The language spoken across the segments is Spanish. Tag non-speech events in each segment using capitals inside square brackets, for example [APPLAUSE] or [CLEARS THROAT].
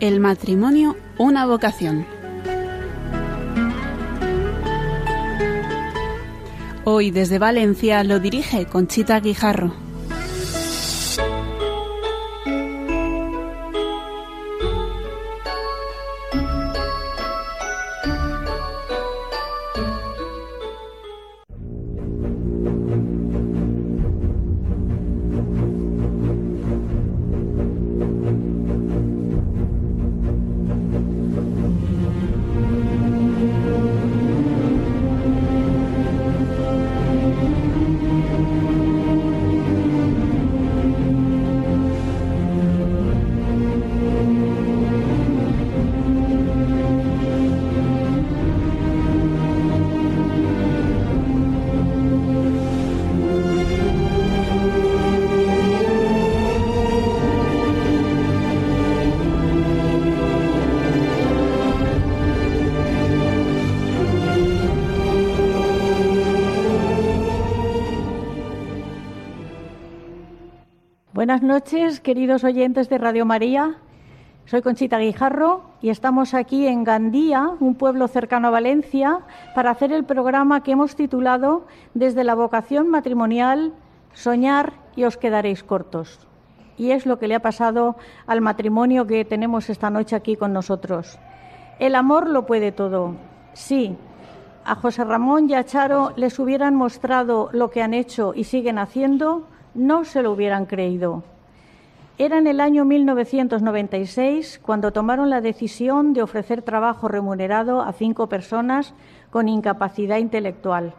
El matrimonio, una vocación. Hoy desde Valencia lo dirige Conchita Guijarro. Noches, queridos oyentes de Radio María. Soy Conchita Guijarro y estamos aquí en Gandía, un pueblo cercano a Valencia, para hacer el programa que hemos titulado Desde la vocación matrimonial, soñar y os quedaréis cortos. Y es lo que le ha pasado al matrimonio que tenemos esta noche aquí con nosotros. El amor lo puede todo. Sí, a José Ramón y a Charo les hubieran mostrado lo que han hecho y siguen haciendo, no se lo hubieran creído. Era en el año 1996 cuando tomaron la decisión de ofrecer trabajo remunerado a cinco personas con incapacidad intelectual.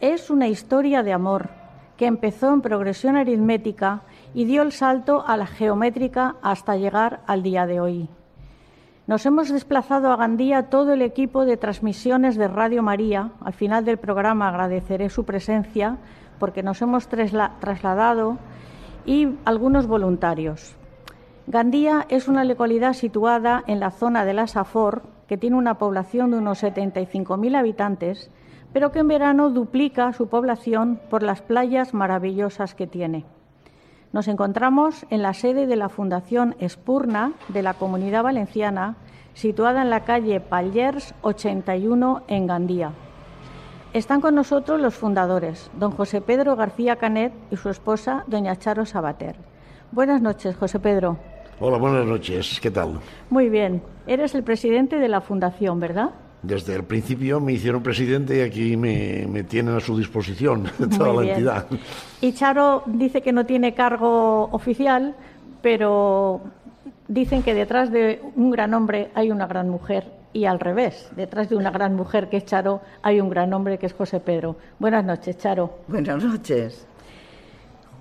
Es una historia de amor que empezó en progresión aritmética y dio el salto a la geométrica hasta llegar al día de hoy. Nos hemos desplazado a Gandía todo el equipo de transmisiones de Radio María. Al final del programa agradeceré su presencia porque nos hemos trasladado y algunos voluntarios. Gandía es una localidad situada en la zona de la Safor, que tiene una población de unos 75.000 habitantes, pero que en verano duplica su población por las playas maravillosas que tiene. Nos encontramos en la sede de la Fundación Espurna de la Comunidad Valenciana, situada en la calle Pallers 81 en Gandía. Están con nosotros los fundadores, don José Pedro García Canet y su esposa, doña Charo Sabater. Buenas noches, José Pedro. Hola, buenas noches. ¿Qué tal? Muy bien. Eres el presidente de la fundación, ¿verdad? Desde el principio me hicieron presidente y aquí me, tienen a su disposición [LAUGHS] toda la entidad. Y Charo dice que no tiene cargo oficial, pero dicen que detrás de un gran hombre hay una gran mujer y al revés, detrás de una gran mujer que es Charo hay un gran hombre que es José Pedro. Buenas noches, Charo. Buenas noches.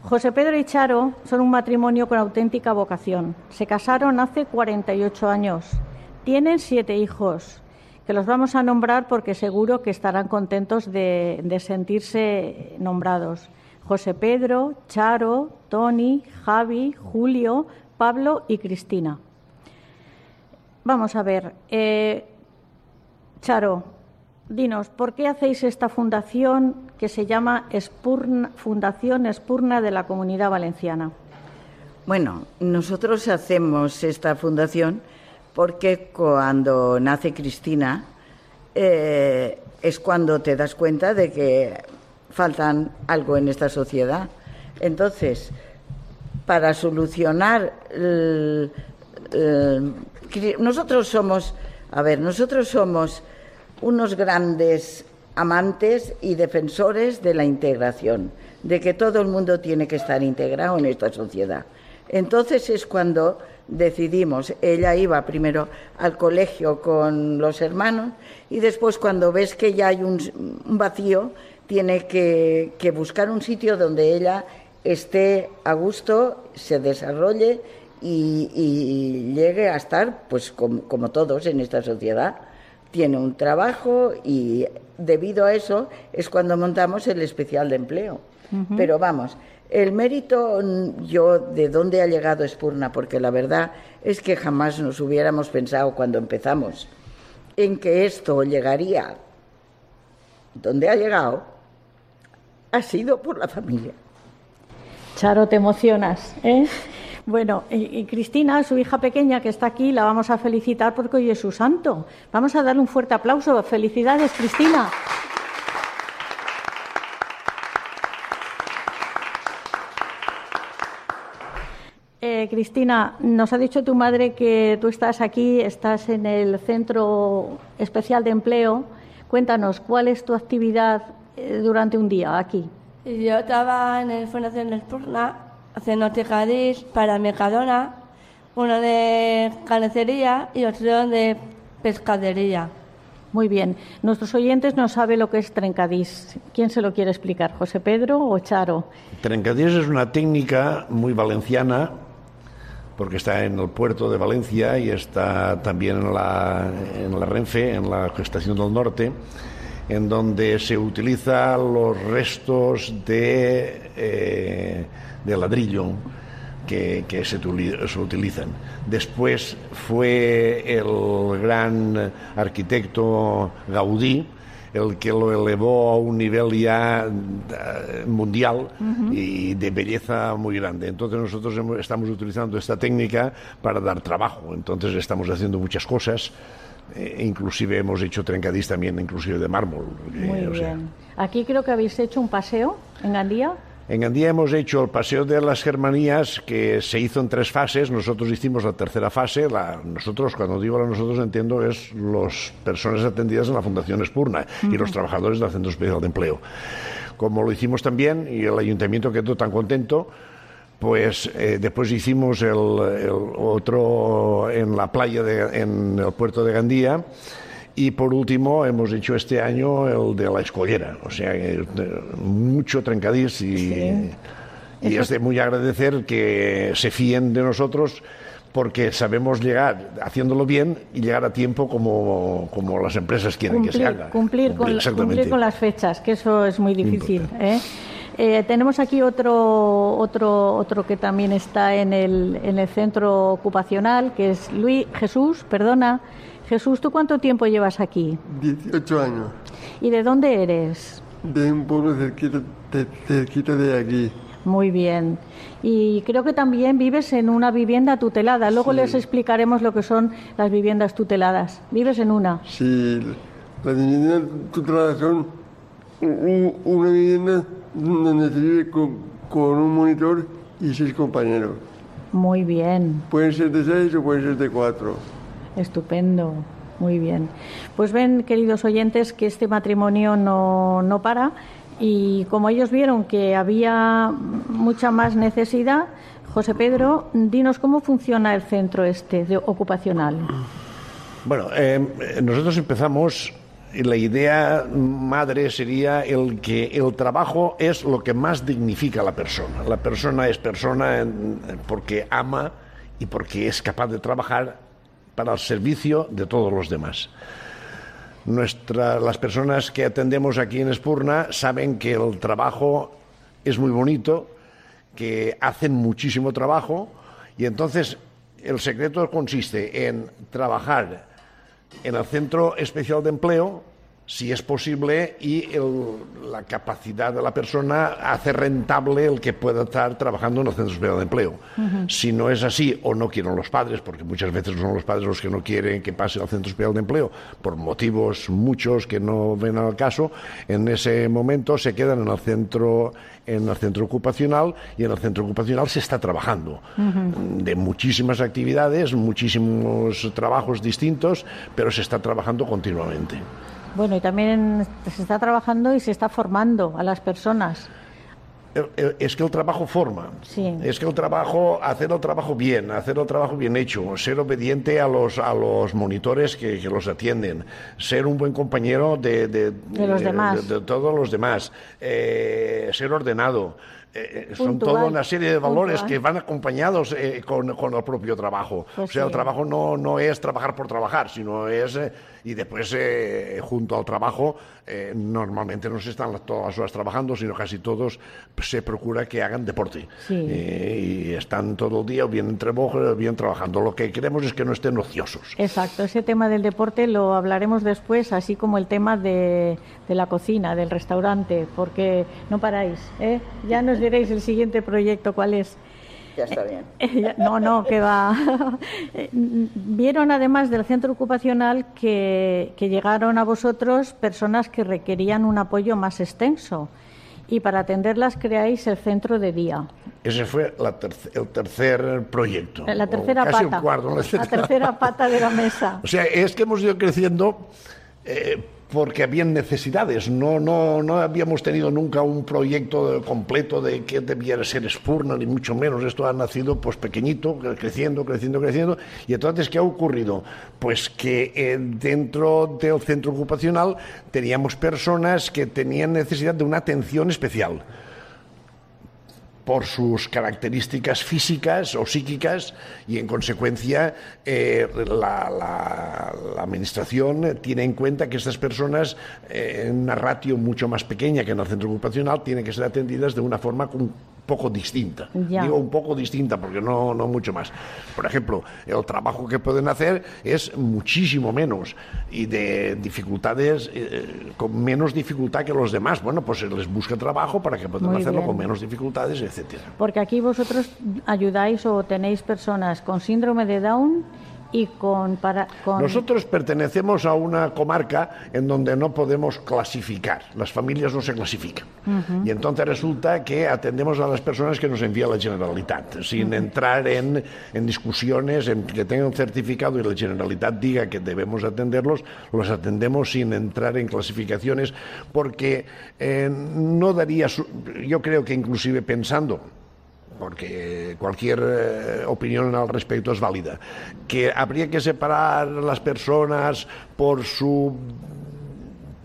José Pedro y Charo son un matrimonio con auténtica vocación. Se casaron hace 48 años. Tienen siete hijos, que los vamos a nombrar porque seguro que estarán contentos de, de sentirse nombrados. José Pedro, Charo, Tony, Javi, Julio, Pablo y Cristina. Vamos a ver, eh, Charo, dinos, ¿por qué hacéis esta fundación que se llama Fundación Espurna de la Comunidad Valenciana? Bueno, nosotros hacemos esta fundación porque cuando nace Cristina eh, es cuando te das cuenta de que faltan algo en esta sociedad. Entonces, para solucionar el, nosotros somos, a ver, nosotros somos unos grandes amantes y defensores de la integración, de que todo el mundo tiene que estar integrado en esta sociedad. Entonces es cuando decidimos, ella iba primero al colegio con los hermanos y después cuando ves que ya hay un, vacío, tiene que buscar un sitio donde ella esté a gusto, se desarrolle y, llegue a estar, pues como, todos en esta sociedad, tiene un trabajo y debido a eso es cuando montamos el especial de empleo. Pero vamos, el mérito, yo, de dónde ha llegado Espurna, porque la verdad es que jamás nos hubiéramos pensado cuando empezamos en que esto llegaría donde ha llegado, ha sido por la familia. Charo, te emocionas, ¿eh? Bueno, y, Cristina, su hija pequeña que está aquí, la vamos a felicitar porque hoy es su santo. Vamos a darle un fuerte aplauso. Felicidades, Cristina. Eh, Cristina, nos ha dicho tu madre que tú estás aquí, estás en el Centro Especial de Empleo. Cuéntanos, ¿cuál es tu actividad eh, durante un día aquí? Yo estaba en el Fundación haciendo ticadís para Mercadona, uno de carnicería y otro de pescadería. Muy bien. Nuestros oyentes no saben lo que es trencadís. ¿Quién se lo quiere explicar, José Pedro o Charo? Trencadís es una técnica muy valenciana porque está en el puerto de Valencia y está también en la, en la Renfe, en la Estación del Norte, en donde se utilizan los restos de, eh, de ladrillo que, que se, se, utilizan. Después fue el gran arquitecto Gaudí, el que lo elevó a un nivel ya eh, mundial y de belleza muy grande. Entonces nosotros estamos utilizando esta técnica para dar trabajo. Entonces estamos haciendo muchas cosas. Eh, inclusive hemos hecho trencadís también, inclusive de mármol. Eh, muy bien. Aquí creo que habéis hecho un paseo en Gandía. En Gandía hemos hecho el Paseo de las Germanías, que se hizo en tres fases. Nosotros hicimos la tercera fase. La, nosotros, cuando digo a nosotros, entiendo es las personas atendidas en la Fundación Espurna y los trabajadores del Centro Especial de Empleo. Como lo hicimos también, y el ayuntamiento quedó tan contento, pues eh, después hicimos el, otro en la playa, de, en el puerto de Gandía y por último, hemos hecho este año el de la escollera, o sea, mucho trencadís y, y es de muy agradecer que se fíen de nosotros porque sabemos llegar haciéndolo bien y llegar a tiempo como, como las empresas quieren que se haga. Cumplir, con, cumplir, con, las fechas, que eso es muy difícil. ¿eh? Eh, tenemos aquí otro, otro, otro que también está en el, en el centro ocupacional, que es Luis Jesús, perdona. Jesús, ¿tú cuánto tiempo llevas aquí? 18 años. ¿Y de dónde eres? De un pueblo cerquita de, aquí. Muy bien. Y creo que también vives en una vivienda tutelada. Luego les explicaremos lo que son las viviendas tuteladas. ¿Vives en una? Sí, las viviendas tuteladas son una vivienda donde se vive con, con un monitor y seis compañeros. Muy bien. Pueden ser de seis o pueden ser de cuatro. Estupendo, muy bien. Pues ven, queridos oyentes, que este matrimonio no, no para y como ellos vieron que había mucha más necesidad, José Pedro, dinos cómo funciona el centro este de ocupacional. Bueno, eh, nosotros empezamos y la idea madre sería el que el trabajo es lo que más dignifica a la persona. La persona es persona porque ama y porque es capaz de trabajar para el servicio de todos los demás. las personas que atendemos aquí en Espurna saben que el trabajo es muy bonito, que hacen muchísimo trabajo y entonces el secreto consiste en trabajar en el Centro Especial de Empleo si es posible, y la capacidad de la persona hace rentable el que pueda estar trabajando en los centros de empleo. Si no es así, o no quieren los padres, porque muchas veces son los padres los que no quieren que pase al centro especial de empleo, por motivos muchos que no ven al caso, en ese momento se quedan en el centro en el centro ocupacional y en el centro ocupacional se está trabajando de muchísimas actividades, muchísimos trabajos distintos, pero se está trabajando continuamente. Bueno, y también se está trabajando y se está formando a las personas. Es que el trabajo forma. Sí. Es que el trabajo, hacer el trabajo bien, hacer el trabajo bien hecho, ser obediente a los, a los monitores que, los atienden, ser un buen compañero de, de, los demás. de, todos los demás, eh, ser ordenado. Eh, eh, son toda una serie de valores que van acompañados con, con, el propio trabajo. Pues o sea, el trabajo no, no es trabajar por trabajar, sino es y después eh, junto al trabajo eh, normalmente no se están todas las horas trabajando, sino casi todos se procura que hagan deporte eh, y están todo el día bien entre bien trabajando. Lo que queremos es que no estén ociosos. Exacto, ese tema del deporte lo hablaremos después, así como el tema de, de la cocina, del restaurante, porque no paráis. Ya nos diréis el siguiente proyecto cuál es. Ya está bien. [LAUGHS] No, no, que va. [LAUGHS] Eh, Vieron además del centro ocupacional que, que llegaron a vosotros personas que requerían un apoyo más extenso y para atenderlas creáis el centro de día. Ese fue la terce- el tercer proyecto. La tercera casi pata. un cuarto. [LAUGHS] la la tercera tercera pata de la mesa. O sea, es que hemos ido creciendo eh, porque habían necesidades. No, no, no habíamos tenido nunca un proyecto completo de que debiera ser Spurna, ni mucho menos. Esto ha nacido pues pequeñito, cre- creciendo, creciendo, creciendo. Y entonces, ¿qué ha ocurrido? Pues que eh, dentro del centro ocupacional teníamos personas que tenían necesidad de una atención especial por sus características físicas o psíquicas y en consecuencia eh, la, la- administración tiene en cuenta que estas personas eh, en una ratio mucho más pequeña que en el centro ocupacional tienen que ser atendidas de una forma poco distinta. Ya. Digo un poco distinta porque no, no mucho más. Por ejemplo, el trabajo que pueden hacer es muchísimo menos y de dificultades, eh, con menos dificultad que los demás. Bueno, pues se les busca trabajo para que puedan Muy hacerlo bien. con menos dificultades, etcétera. Porque aquí vosotros ayudáis o tenéis personas con síndrome de Down y con... Para, con Nosotros pertenecemos a una comarca en donde no podemos clasificar, las familias no se clasifican. Y entonces resulta que atendemos a las personas que nos envía la Generalitat, sin entrar en, en discusiones, en que tengan un certificado y la Generalitat diga que debemos atenderlos, los atendemos sin entrar en clasificaciones, porque eh, no daría, su- yo creo que inclusive pensando porque cualquier eh, opinión al respecto es válida, que habría que separar las personas por su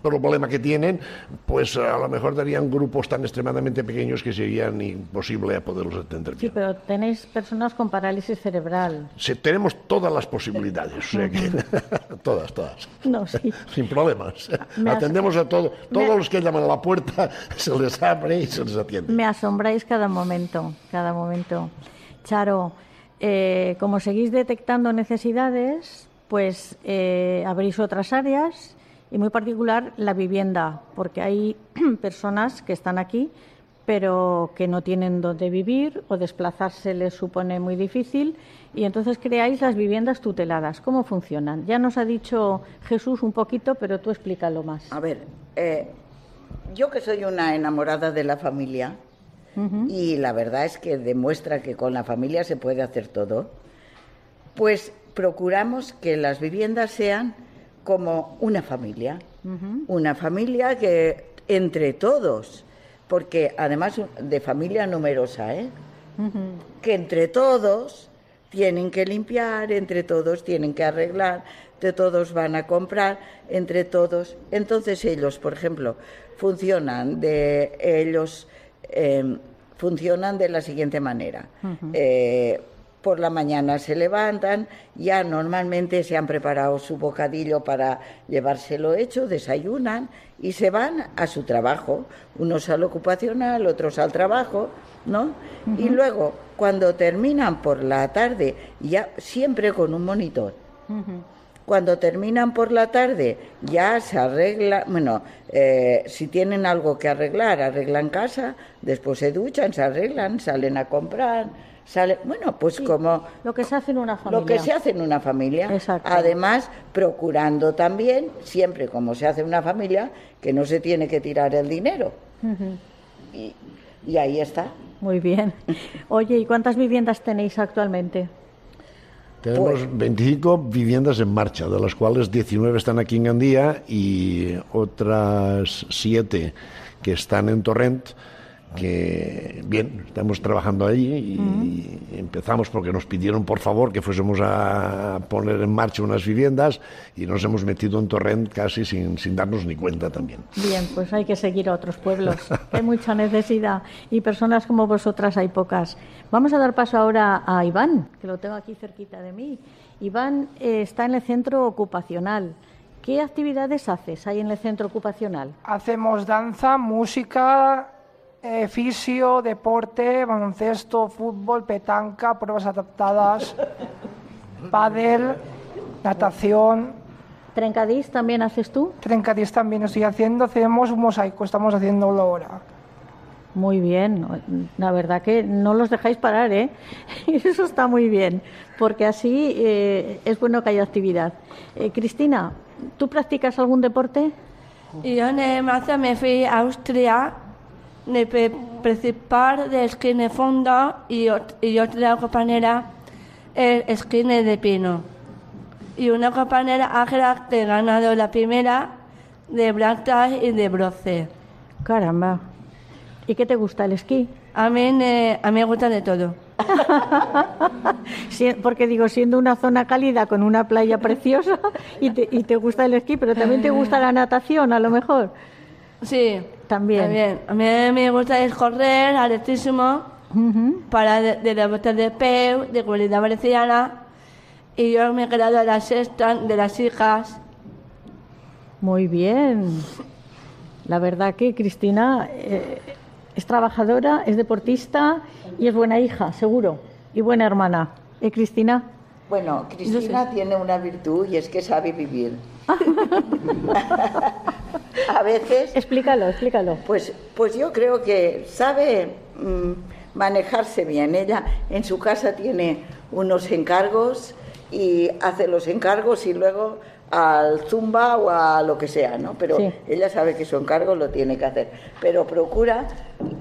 problema que tienen, pues a lo mejor darían grupos tan extremadamente pequeños que serían imposible a poderlos atender Sí, pero tenéis personas con parálisis cerebral. Se- tenemos todas las posibilidades, o sea que [LAUGHS] [LAUGHS] todas, todas, No, sí. sin problemas. Me has- Atendemos a todo, me- todos los que llaman a la puerta [LAUGHS] se les abre y se les atiende. Me asombráis cada momento, cada momento. Charo, eh, como seguís detectando necesidades, pues eh, abrís otras áreas y muy particular la vivienda, porque hay [CLEARS THROAT] personas que están aquí pero que no tienen dónde vivir o desplazarse les supone muy difícil y entonces creáis las viviendas tuteladas. ¿Cómo funcionan? Ya nos ha dicho Jesús un poquito, pero tú explícalo más. A ver, eh, yo que soy una enamorada de la familia, y la verdad es que demuestra que con la familia se puede hacer todo, pues procuramos que las viviendas sean como una familia, una familia que entre todos, porque además de familia numerosa, ¿eh? que entre todos tienen que limpiar, entre todos tienen que arreglar, entre todos van a comprar, entre todos. Entonces ellos, por ejemplo, funcionan de ellos eh, funcionan de la siguiente manera. Eh, por la mañana se levantan, ya normalmente se han preparado su bocadillo para llevárselo hecho, desayunan y se van a su trabajo, unos al ocupacional, otros al trabajo, ¿no? Y luego, cuando terminan por la tarde, ya siempre con un monitor, cuando terminan por la tarde ya se arregla, bueno, eh, si tienen algo que arreglar, arreglan casa, después se duchan, se arreglan, salen a comprar, sale, bueno, pues como Lo que se hace en una familia. lo que se hace en una familia. Exacto. Además, procurando también, siempre como se hace en una familia, que no se tiene que tirar el dinero. y, y ahí está. Muy bien. [LAUGHS] Oye, ¿y cuántas viviendas tenéis actualmente? Tenemos 25 viviendas en marcha, de las cuales 19 están aquí en Gandía y otras 7 que están en Torrent, que bien, estamos trabajando allí y empezamos porque nos pidieron por favor que fuésemos a poner en marcha unas viviendas y nos hemos metido en Torrent casi sin, sin darnos ni cuenta también. Bien, pues hay que seguir a otros pueblos. [LAUGHS] Hay mucha necesidad y personas como vosotras hay pocas. Vamos a dar paso ahora a Iván, que lo tengo aquí cerquita de mí. Iván eh, está en el centro ocupacional. ¿Qué actividades haces ahí en el centro ocupacional? Hacemos danza, música, eh, fisio, deporte, baloncesto, fútbol, petanca, pruebas adaptadas, [LAUGHS] pádel, natación. ¿Trencadís también haces tú? Trencadís también estoy haciendo, hacemos un mosaico, estamos haciéndolo ahora. Muy bien, la verdad que no los dejáis parar, ¿eh? [LAUGHS] Eso está muy bien, porque así eh, es bueno que haya actividad. Eh, Cristina, ¿tú practicas algún deporte? Yo en marzo me fui a Austria de participar de esquí de fondo y, y otra compañera el esquí de pino. Y una compañera Ángela que ha ganado la primera de plata y de bronce. Caramba. ¿Y qué te gusta el esquí? A mí, eh, a mí me gusta de todo. [LAUGHS] Sí, porque digo, siendo una zona cálida con una playa preciosa y te, y te gusta el esquí, pero también te gusta la natación, a lo mejor. Sí, También. también. A mí me gusta es correr, atletismo, para de, de la vuelta de peu, de comunidad valenciana. Y yo me he quedado a la sexta de las hijas. Muy bien. La verdad que Cristina eh, es trabajadora, es deportista y es buena hija, seguro. Y buena hermana. ¿Eh, Cristina? Bueno, Cristina tiene una virtud y es que sabe vivir. [LAUGHS] [LAUGHS] a veces Explícalo, explícalo. Pues, pues yo creo que sabe mm, manejarse bien. Ella en su casa tiene unos encargos y hace los encargos y luego al zumba o a lo que sea, ¿no? Pero Sí. ella sabe que su encargo lo tiene que hacer. Pero procura,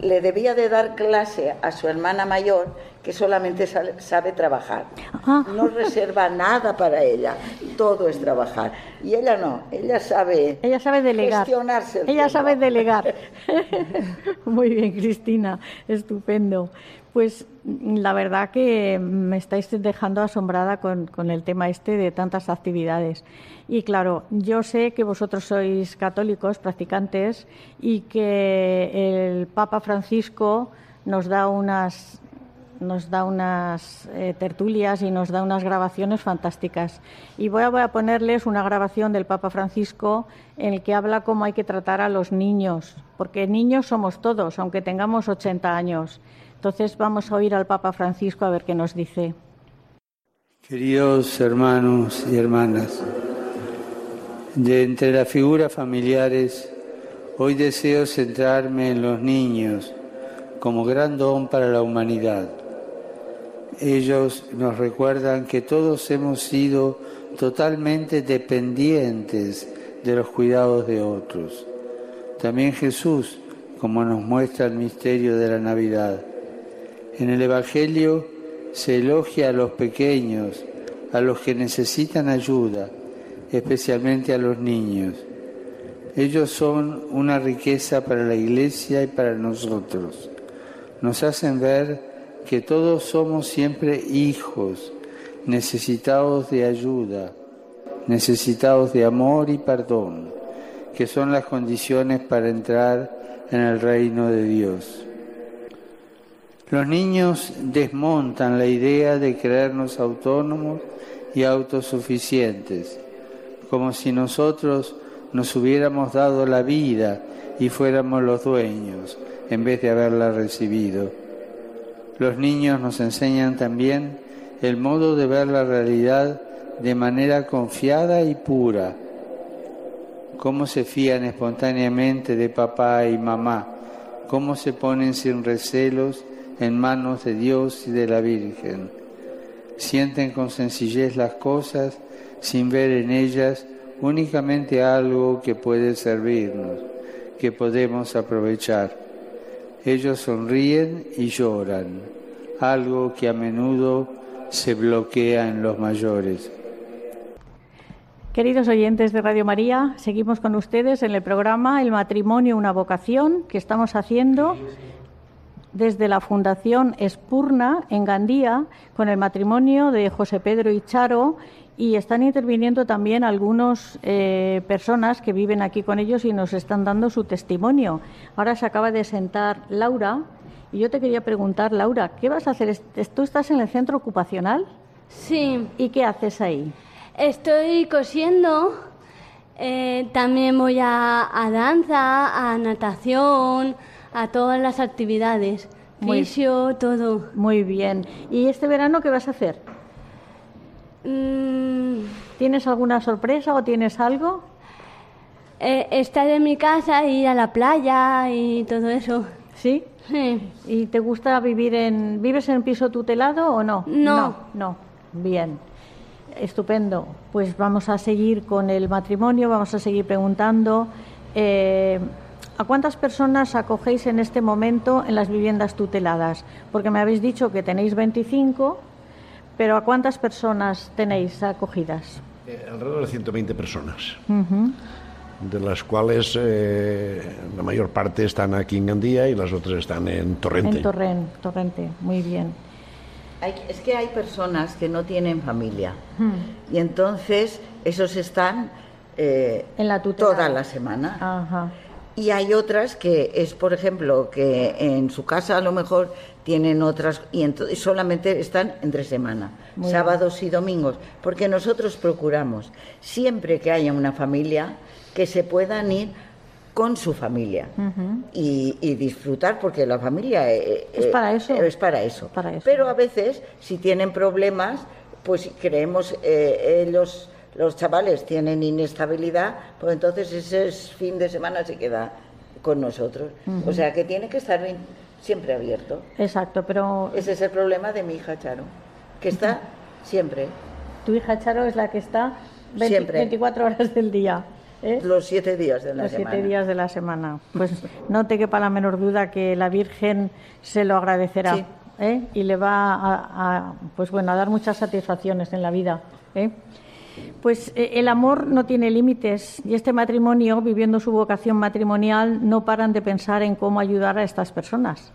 le debía de dar clase a su hermana mayor que solamente sabe trabajar. Ah. No reserva nada para ella, todo es trabajar. Y ella no, ella sabe Ella sabe delegar. gestionarse. el Ella sabe delegar. [LAUGHS] Muy bien, Cristina. Estupendo. Pues la verdad que me estáis dejando asombrada con, el tema este de tantas actividades. Y claro, yo sé que vosotros sois católicos, practicantes, y que el Papa Francisco nos da unas nos da unas eh, tertulias y nos da unas grabaciones fantásticas. Y voy a, voy a ponerles una grabación del Papa Francisco en el que habla cómo hay que tratar a los niños, porque niños somos todos, aunque tengamos 80 años. Entonces vamos a oír al Papa Francisco a ver qué nos dice. Queridos hermanos y hermanas, de entre las figuras familiares, hoy deseo centrarme en los niños como gran don para la humanidad. Ellos nos recuerdan que todos hemos sido totalmente dependientes de los cuidados de otros. También Jesús, como nos muestra el misterio de la Navidad. En el Evangelio se elogia a los pequeños, a los que necesitan ayuda, especialmente a los niños. Ellos son una riqueza para la Iglesia y para nosotros. Nos hacen ver que todos somos siempre hijos, necesitados de ayuda, necesitados de amor y perdón, que son las condiciones para entrar en el reino de Dios. Los niños desmontan la idea de creernos autónomos y autosuficientes, como si nosotros nos hubiéramos dado la vida y fuéramos los dueños en vez de haberla recibido. Los niños nos enseñan también el modo de ver la realidad de manera confiada y pura, cómo se fían espontáneamente de papá y mamá, cómo se ponen sin recelos en manos de Dios y de la Virgen. Sienten con sencillez las cosas sin ver en ellas únicamente algo que puede servirnos, que podemos aprovechar. Ellos sonríen y lloran, algo que a menudo se bloquea en los mayores. Queridos oyentes de Radio María, seguimos con ustedes en el programa El matrimonio, una vocación que estamos haciendo desde la Fundación Espurna en Gandía con el matrimonio de José Pedro y Charo y están interviniendo también algunas personas que viven aquí con ellos y nos están dando su testimonio. Ahora se acaba de sentar Laura y yo te quería preguntar, Laura, ¿qué vas a hacer? ¿Tú estás en el centro ocupacional? Sí, ¿Y qué haces ahí? estoy cosiendo. eh, también voy a, a danza, a natación, a todas las actividades. Muy- Fisio, todo. Muy bien. ¿Y este verano qué vas a hacer? Mm, ¿Tienes alguna sorpresa o tienes algo? eh, estar en mi casa, ir a la playa y todo eso. ¿Sí? Sí. ¿Y te gusta vivir en... ¿Vives en piso tutelado o no? No. No, no. Bien. Estupendo. Pues vamos a seguir con el matrimonio, vamos a seguir preguntando. eh, ¿A cuántas personas acogéis en este momento en las viviendas tuteladas? Porque me habéis dicho que tenéis 25, pero ¿a cuántas personas tenéis acogidas? Eh, alrededor de 120 personas, de las cuales eh, la mayor parte están aquí en Gandía y las otras están en Torrente. En Torren- Torrente, muy bien. Hay- es que hay personas que no tienen familia Hmm. y entonces esos están eh, En la tutela. toda la semana. Ajá. Y hay otras que es, por ejemplo, que en su casa a lo mejor tienen otras y ento- y solamente están entre semana, Muy sábados y domingos, porque nosotros procuramos siempre que haya una familia que se puedan ir con su familia y, y disfrutar, porque la familia eh, Es eh, para eso. Es para eso. Para eso. Pero a veces, si tienen problemas, pues creemos eh, ellos los chavales tienen inestabilidad, pues entonces ese es fin de semana se queda con nosotros. O sea que tiene que estar bien- siempre abierto. Exacto, pero Ese es el problema de mi hija Charo, que está siempre, tu hija Charo es la que está 20 Siempre. 24 horas del día. ¿eh? los siete días de la Los semana. siete días de la semana. Pues no te quepa la menor duda que la Virgen se lo agradecerá Sí. ¿eh? y le va a, a, pues bueno, a dar muchas satisfacciones en la vida. ¿eh? Pues eh, el amor no tiene límites y este matrimonio, viviendo su vocación matrimonial, no paran de pensar en cómo ayudar a estas personas.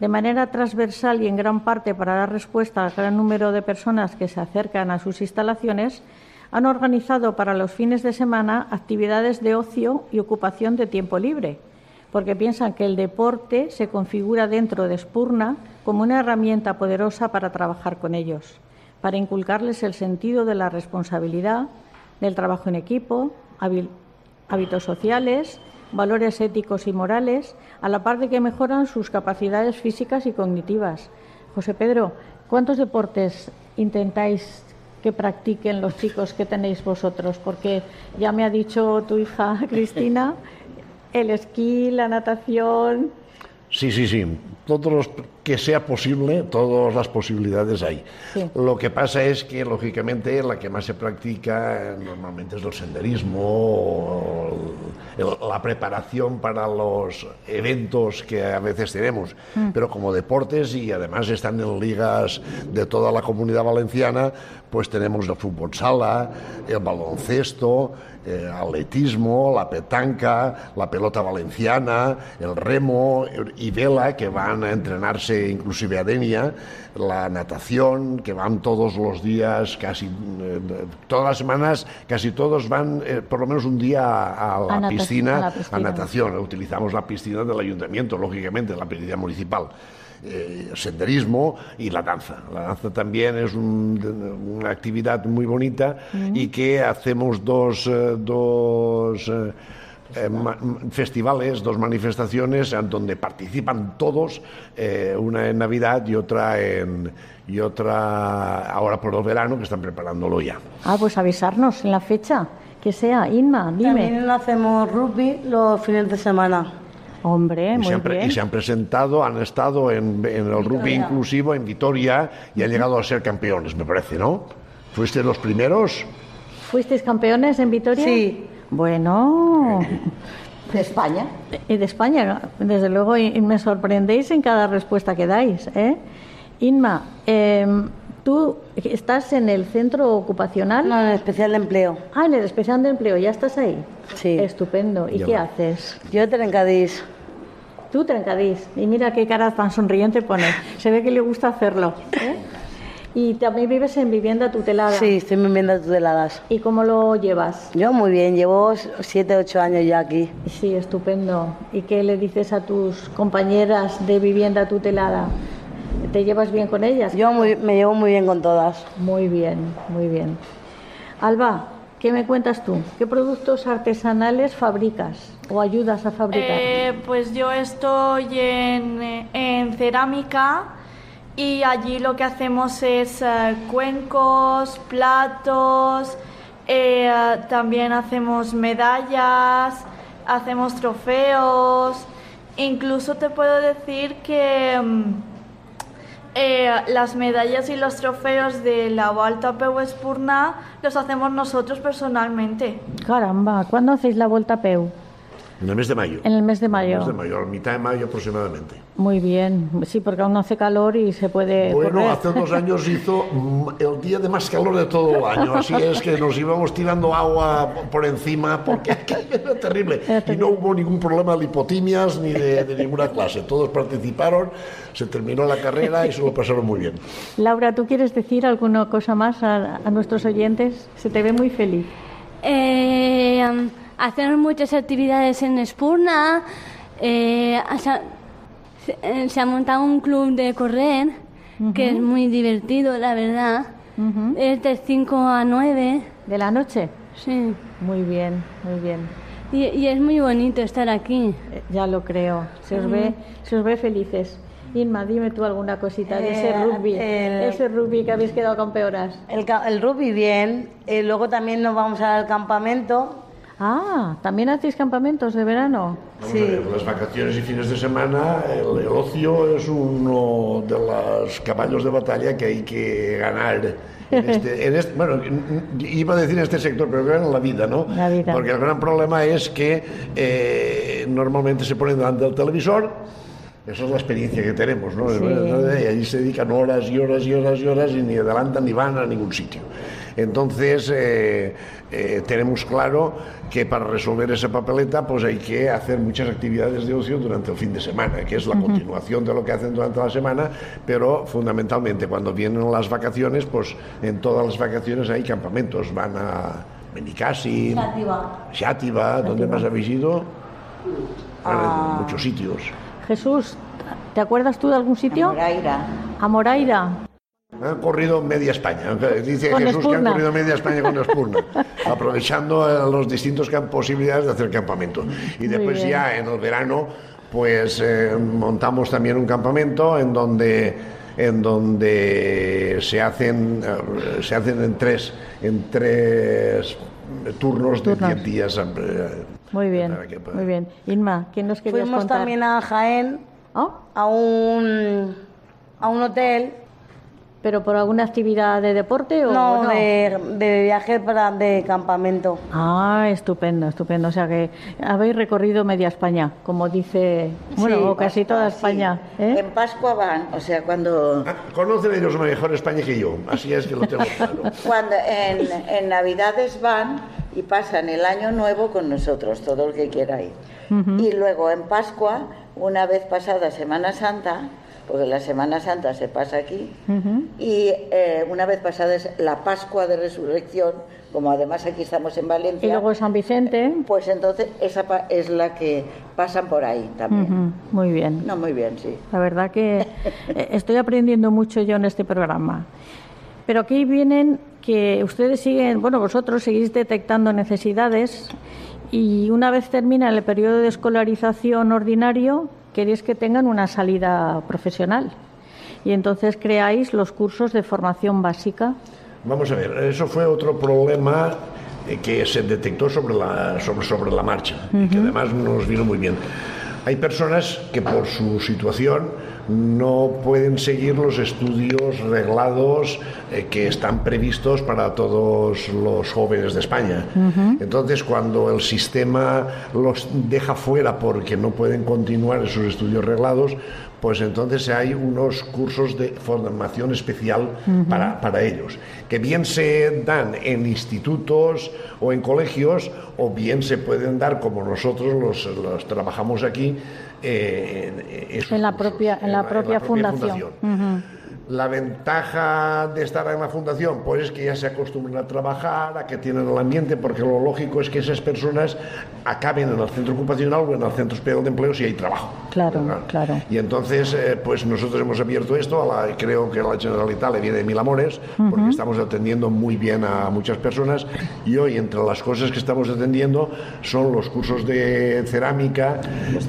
De manera transversal y en gran parte para dar respuesta al gran número de personas que se acercan a sus instalaciones, han organizado para los fines de semana actividades de ocio y ocupación de tiempo libre, porque piensan que el deporte se configura dentro de Spurna como una herramienta poderosa para trabajar con ellos, para inculcarles el sentido de la responsabilidad, del trabajo en equipo, hábitos sociales, valores éticos y morales, a la par de que mejoran sus capacidades físicas y cognitivas. José Pedro, ¿cuántos deportes intentáis que practiquen los chicos que tenéis vosotros? Porque ya me ha dicho tu hija [LAUGHS] Cristina, el esquí, la natación. Sí, sí, sí. Todos los que sea posible, todas las posibilidades hay. Sí. Lo que pasa es que, lógicamente, la que más se practica normalmente es el senderismo, o el- la preparación para los eventos que a veces tenemos. Pero como deportes, y además están en ligas de toda la comunidad valenciana, pues tenemos el fútbol sala, el baloncesto, eh, atletismo, la petanca, la pelota valenciana, el remo el- y vela, que van a entrenarse inclusive a Denia, la natación, que van todos los días, casi eh, todas las semanas, casi todos van eh, por lo menos un día a, a la A piscina, a la a piscina. natación. Utilizamos la piscina del ayuntamiento, lógicamente, la piscina municipal. Eh, senderismo y la danza. La danza también es un- una actividad muy bonita y que hacemos dos, eh, dos eh, eh, festivales, dos manifestaciones en donde participan todos, eh, una en Navidad y otra en y otra ahora por el verano que están preparándolo ya. Ah, pues avisarnos en la fecha, que sea. Inma, dime. También hacemos rugby los fines de semana. Hombre, Y muy se, han, bien. y se han presentado, han estado en, en el rugby inclusivo en Vitoria y han llegado a ser campeones, me parece, ¿no? ¿Fuiste los primeros? ¿Fuisteis campeones en Vitoria? Sí. Bueno, [LAUGHS] De España. y de España, desde luego, y y me sorprendéis en cada respuesta que dais. ¿eh? Inma, em, tú estás en el centro ocupacional. No, en especial de empleo. Ah, en el especial de empleo, ¿ya estás ahí? Sí. Estupendo. ¿Y qué va. haces? Yo de Trencadís. Tú, Trencadís. Y mira qué cara tan sonriente pone. Se ve que le gusta hacerlo. ¿eh? Y también vives en vivienda tutelada. Sí, estoy viviendo tuteladas. ¿Y cómo lo llevas? Yo muy bien, llevo 7, 8 años ya aquí. Sí, estupendo. ¿Y qué le dices a tus compañeras de vivienda tutelada? ¿Te llevas bien con ellas? Yo muy- me llevo muy bien con todas. Muy bien, muy bien. Alba, ¿qué me cuentas tú? ¿Qué productos artesanales fabricas o ayudas a fabricar? Eh, pues yo estoy en, cerámica y allí lo que hacemos es eh, cuencos, platos, eh, también hacemos medallas, hacemos trofeos Incluso te puedo decir que mm, eh, las medallas y los trofeos de la Volta Peu Espurna los hacemos nosotros personalmente. Caramba, ¿cuándo hacéis la Vuelta Peu? En el mes de mayo. En el mes de mayo. En el mes de mayo, a mitad de mayo aproximadamente. Muy bien, sí, porque aún no hace calor y se puede Bueno, correr. hace dos años hizo mm, el día de más calor de todo el año, así es que nos íbamos tirando agua por encima porque [LAUGHS] aquello era terrible. Y no hubo ningún problema de lipotimias ni de, de ninguna clase. Todos participaron, se terminó la carrera y se lo pasaron muy bien. Laura, ¿tú quieres decir alguna cosa más a, a nuestros oyentes? Se te ve muy feliz. Eh, um, hacemos muchas actividades en Espurna. eh, se, ha- se- eh, se ha montado un club de correr que es muy divertido, la verdad. Es de 5 a 9. ¿De la noche? Sí. Muy bien, muy bien. Y, y es muy bonito estar aquí. Eh, Ya lo creo. Se os, ve, se os ve felices. Inma, dime tú alguna cosita de ese Eh, rugby. el- Ese rugby que habéis quedado campeonas. El, ca- el rugby bien, eh, luego también nos vamos al campamento. Ah, ¿también hacéis campamentos de verano? Vamos a ver, las vacaciones y fines de semana, el, el ocio es uno de los caballos de batalla que hay que ganar. En [LAUGHS] este, en este- bueno, iba a decir en este sector, pero creo en la vida, ¿no? La vida. Porque el gran problema es que eh, normalmente se ponen delante del televisor. Esa es la experiencia que tenemos, ¿no? Sí. Y allí se dedican horas y horas y horas y horas y ni adelantan ni van a ningún sitio. Entonces, eh, eh, tenemos claro que para resolver esa papeleta pues hay que hacer muchas actividades de ocio durante el fin de semana, que es la continuación de lo que hacen durante la semana, pero fundamentalmente cuando vienen las vacaciones, pues en todas las vacaciones hay campamentos, van a Benicassim, Xàtiva. Xàtiva, ¿dónde más habéis ido? Ah. en muchos sitios. Jesús, ¿te acuerdas tú de algún sitio? A Moraira. A Moraira. Han corrido media España. Dice Con Jesús que han corrido media España con Espurna, [LAUGHS] aprovechando eh, los distintos posibilidades de hacer campamento. Y después ya en el verano, pues eh, montamos también un campamento en donde en donde se hacen eh, se hacen en tres en tres turnos de Turnos. 10 días. Muy bien, muy bien. Inma, ¿quién nos querías Fuimos contar? también a Jaén, ¿Oh? a, un, a un hotel. ¿Pero por alguna actividad de deporte o No, no? De, de viaje para, de campamento. Ah, estupendo, estupendo. O sea que habéis recorrido media España, como dice, bueno, Sí, o casi toda sí. España. ¿eh? En Pascua van, o sea, cuando, Ah, Conocen ellos mejor España que yo, así es que lo tengo claro. cuando en, en Navidades van y pasan el año nuevo con nosotros, todo el que quiera ir. Y luego en Pascua, una vez pasada Semana Santa, porque la Semana Santa se pasa aquí, y eh, una vez pasada es la Pascua de Resurrección, como además aquí estamos en Valencia, Y luego San Vicente. pues entonces esa es la que pasan por ahí también. Muy bien. No, muy bien, sí. La verdad que eh, estoy aprendiendo mucho yo en este programa. Pero aquí vienen que ustedes siguen, bueno, vosotros seguís detectando necesidades y una vez termina el periodo de escolarización ordinario, queréis que tengan una salida profesional. Y entonces creáis los cursos de formación básica. Vamos a ver, eso fue otro problema eh, que se detectó sobre la, sobre, sobre la marcha y que además nos vino muy bien. Hay personas que por su situación no pueden seguir los estudios reglados eh, que están previstos para todos los jóvenes de España. Entonces, cuando el sistema los deja fuera porque no pueden continuar esos estudios reglados, pues entonces hay unos cursos de formación especial para, para ellos, que bien se dan en institutos o en colegios, o bien se pueden dar como nosotros los, los trabajamos aquí. eh, en- la propia, en la propia fundación. La ventaja de estar en la fundación, pues es que ya se acostumbran a trabajar, a que tienen el ambiente, porque lo lógico es que esas personas acaben en el centro ocupacional o en el centro especial de empleo si hay trabajo. Claro, claro. Y entonces, eh, pues nosotros hemos abierto esto, a la- creo que a la Generalitat le viene de mil amores, porque estamos atendiendo muy bien a muchas personas y hoy entre las cosas que estamos atendiendo son los cursos de cerámica,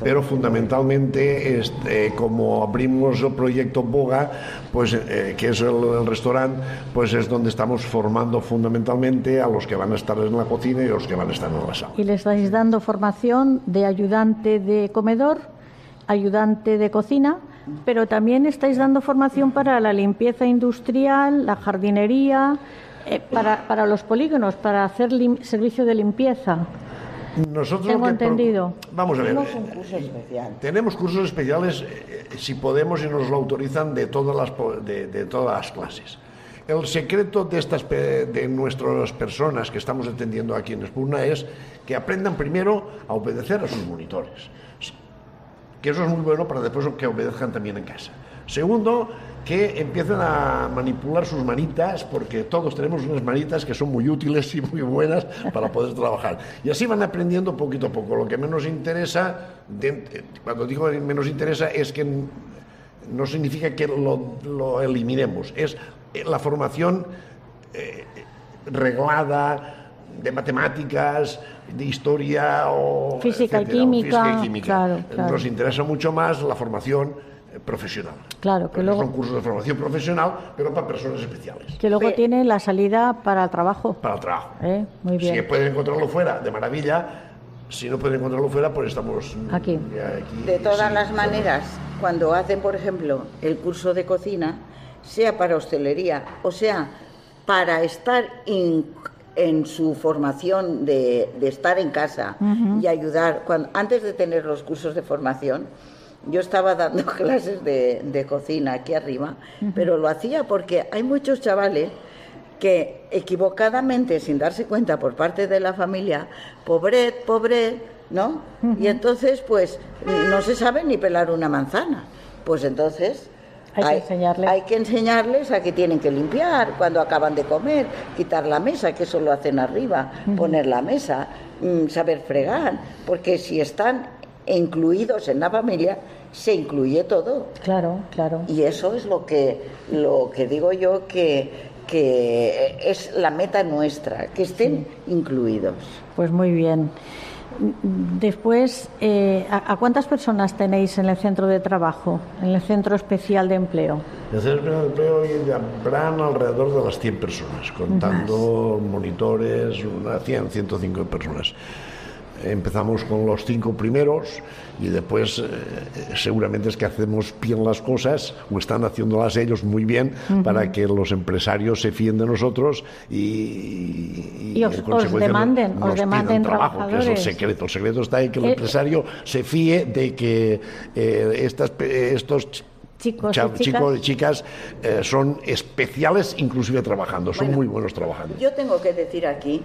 pero fundamentalmente este, como abrimos el proyecto Boga, pues eh, que es el, restaurante, pues es donde estamos formando fundamentalmente a los que van a estar en la cocina y a los que van a estar en la sala. Y le estáis dando formación de ayudante de comedor ayudante de cocina, pero también estáis dando formación para la limpieza industrial, la jardinería, eh, para, para los polígonos, para hacer servicio de limpieza. Nosotros Tengo entendido. Vamos a ver. Tenemos un curso especial. Tenemos cursos especiales, eh, si podemos y nos lo autorizan, de todas las, po- de, de todas las clases. El secreto de, estas, pe- de nuestras personas que estamos atendiendo aquí en Espurna es que aprendan primero a obedecer a sus monitores. Que eso es muy bueno para después que obedezcan también en casa. Segundo, que empiecen a manipular sus manitas, porque todos tenemos unas manitas que son muy útiles y muy buenas para poder trabajar. Y así van aprendiendo poquito a poco. Lo que menos interesa, eh, cuando digo menos interesa, es que no significa que lo, lo eliminemos, es eh, la formación eh, reglada de matemáticas, de historia o Física y o química, física y química. claro, claro. Nos interesa mucho más la formación eh, profesional. Claro, que luego, Son cursos de formación profesional, pero para personas especiales, que luego tiene la salida para el trabajo. para el trabajo. ¿eh? Muy Si bien. pueden encontrarlo fuera, de maravilla. Si no pueden encontrarlo fuera, pues estamos Aquí. De todas Sí. las maneras, cuando hacen, por ejemplo, el curso de cocina, sea para hostelería o sea para estar in- en su formación de, de estar en casa y ayudar, cuando, antes de tener los cursos de formación, yo estaba dando [LAUGHS] clases de, de cocina aquí arriba, pero lo hacía porque hay muchos chavales que equivocadamente, sin darse cuenta por parte de la familia, pobret, pobret, ¿no? Y entonces, pues, no se sabe ni pelar una manzana. Pues entonces... Hay que enseñarles. hay que enseñarles a que tienen que limpiar cuando acaban de comer, quitar la mesa, que eso lo hacen arriba, poner la mesa, mm, saber fregar, porque si están incluidos en la familia, se incluye todo. Claro, claro. Y eso es lo que, lo que digo yo que, que es la meta nuestra, que estén incluidos. Pues muy bien. Después, eh, ¿a, cuántas personas tenéis en el centro de trabajo, en el centro especial de empleo? El centro de empleo hoy habrán alrededor de las 100 personas, contando monitores, unas 100, 105 personas. Empezamos con los cinco primeros y después eh, seguramente es que hacemos bien las cosas o están haciéndolas ellos muy bien para que los empresarios se fíen de nosotros y, Y os- demanden, nos os demanden trabajo, que es el secreto. El secreto está en que el Eh, empresario se fíe de que eh, estas, pe- estos Chicos, y chicas. chicos y chicas eh, son especiales inclusive trabajando, son Bueno. muy buenos trabajando. Yo tengo que decir aquí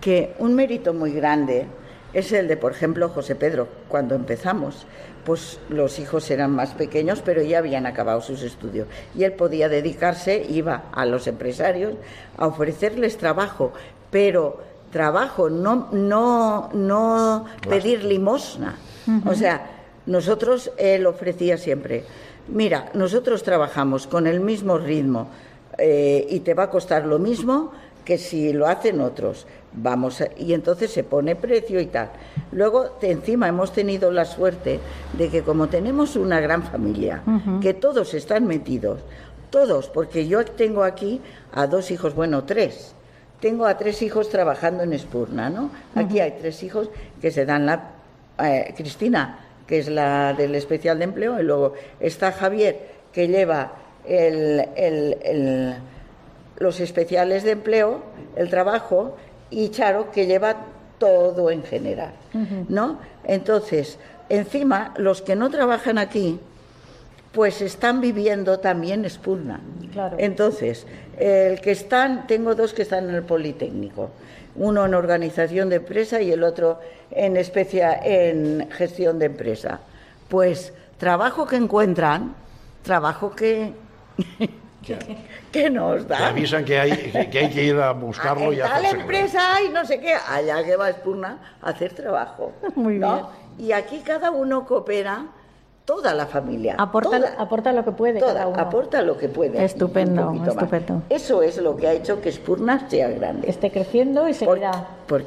que un mérito muy grande es el de, por ejemplo, José Pedro. Cuando empezamos, pues los hijos eran más pequeños, pero ya habían acabado sus estudios. Y él podía dedicarse, iba a los empresarios a ofrecerles trabajo, pero trabajo, no, no, no pedir limosna. O sea, nosotros, él ofrecía siempre, mira, nosotros trabajamos con el mismo ritmo eh, y te va a costar lo mismo que si lo hacen otros. Vamos a- y entonces se pone precio y tal. Luego, te- encima hemos tenido la suerte de que como tenemos una gran familia, que todos están metidos, todos, porque yo tengo aquí a dos hijos, bueno, tres. Tengo a tres hijos trabajando en Espurna, ¿no? Aquí hay tres hijos que se dan la... eh, Cristina, que es la del especial de empleo, y luego está Javier, que lleva el- el- el, los especiales de empleo, el trabajo, y Charo, que lleva todo en general, ¿no? Entonces, encima, los que no trabajan aquí, pues están viviendo también Espurna. Claro. Entonces, el que están, tengo dos que están en el Politécnico, uno en organización de empresa y el otro en especia, en gestión de empresa. Pues trabajo que encuentran, trabajo que, [LAUGHS] [LAUGHS] que nos Te dan. avisan que hay que, que hay que ir a buscarlo [LAUGHS] y En tal hacerse empresa hay no sé qué, allá que va Espurna a hacer trabajo. [LAUGHS] Muy ¿no? Y aquí cada uno coopera, toda la familia. Aporta, toda, aporta lo que puede toda, cada uno. aporta lo que puede. Estupendo, más. estupendo. Eso es lo que ha hecho que Espurna sea grande. Esté creciendo y seguirá. Por- Y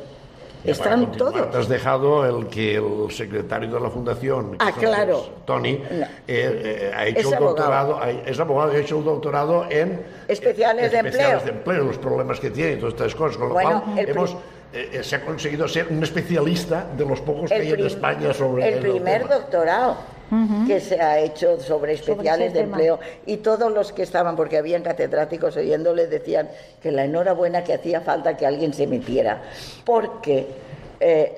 están todos. Te has dejado el que el secretario de la fundación, que Ah, es claro. Tony, eh, eh, ha hecho Es un abogado. doctorado, ha- es abogado, ha hecho un doctorado en Especiales de especiales empleo. de empleo, los problemas que tiene y todas estas cosas, con lo Bueno, cual el hemos, eh, eh, se ha conseguido ser un especialista de los pocos que El hay en España sobre el primer tema. doctorado. Que se ha hecho sobre especiales de empleo. Y todos los que estaban, porque habían catedráticos oyéndole, decían que la enhorabuena que hacía falta que alguien se metiera, porque, eh,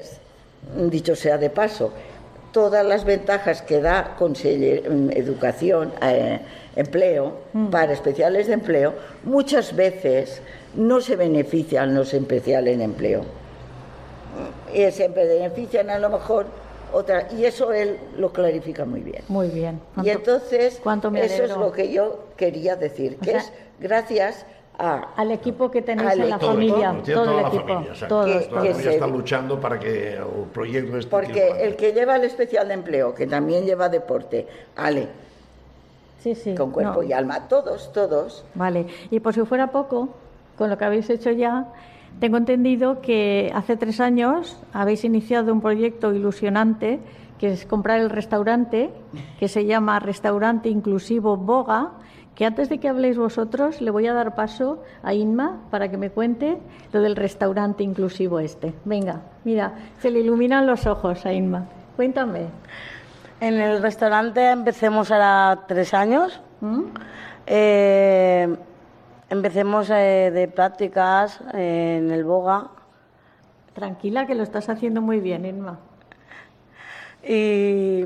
dicho sea de paso, todas las ventajas que da mm, educación, eh, empleo, para especiales de empleo, muchas veces no se benefician los especiales de empleo. Y se benefician a lo mejor otra, y eso él lo clarifica muy bien. Muy bien. Y ¿Cuánto- entonces, cuánto me eso es lo que yo quería decir, O que sea, es gracias a Al equipo que tenéis en la familia, Todo, el equipo, familia, todos, Que- está luchando para que el proyecto este Porque el que lleva el especial de empleo, que también lleva deporte, Ale, Sí, sí. con cuerpo no. y alma, todos, todos, Vale, y por si fuera poco, con lo que habéis hecho ya, tengo entendido que hace tres años habéis iniciado un proyecto ilusionante que es comprar el restaurante, que se llama Restaurante Inclusivo Boga, que antes de que habléis vosotros le voy a dar paso a Inma para que me cuente lo del restaurante inclusivo este. Venga, mira, se le iluminan los ojos a Inma. Cuéntame. En el restaurante empecemos ahora tres años. ¿Mm? Eh, empecemos eh, de prácticas eh, en el Boga Tranquila, que lo estás haciendo muy bien, Inma. y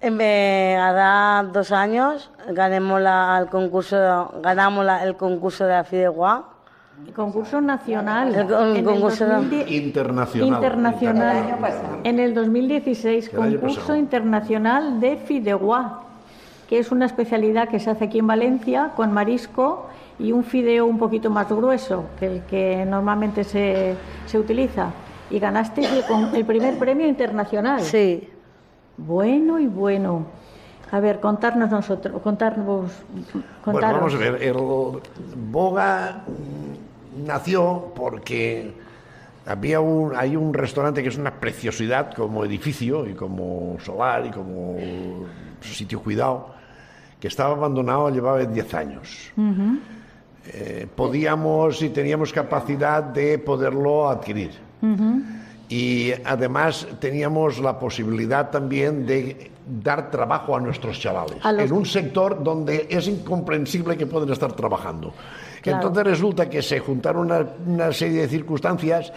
en vez- hará dos años ganemos la, el concurso, ganamos la- el concurso de la Fidegua. Concurso nacional. El con- En el concurso 2010 Internacional. Internacional. En el 2016, El año concurso pasado. internacional de fideuá, que es una especialidad que se hace aquí en Valencia con marisco y un fideo un poquito más grueso que el que normalmente se, se utiliza. Y ganaste el, el primer premio internacional. Sí. Bueno y bueno. A ver, contarnos nosotros, contarnos, Bueno, vamos a ver, el Boga nació porque había un, hay un restaurante que es una preciosidad como edificio y como solar y como sitio cuidado, que estaba abandonado llevaba 10 años. Ujú. Eh, podíamos y teníamos capacidad de poderlo adquirir. Y además teníamos la posibilidad también de dar trabajo a nuestros chavales A los- en un sector donde es incomprensible que pueden estar trabajando. Claro. Entonces resulta que se juntaron una, una serie de circunstancias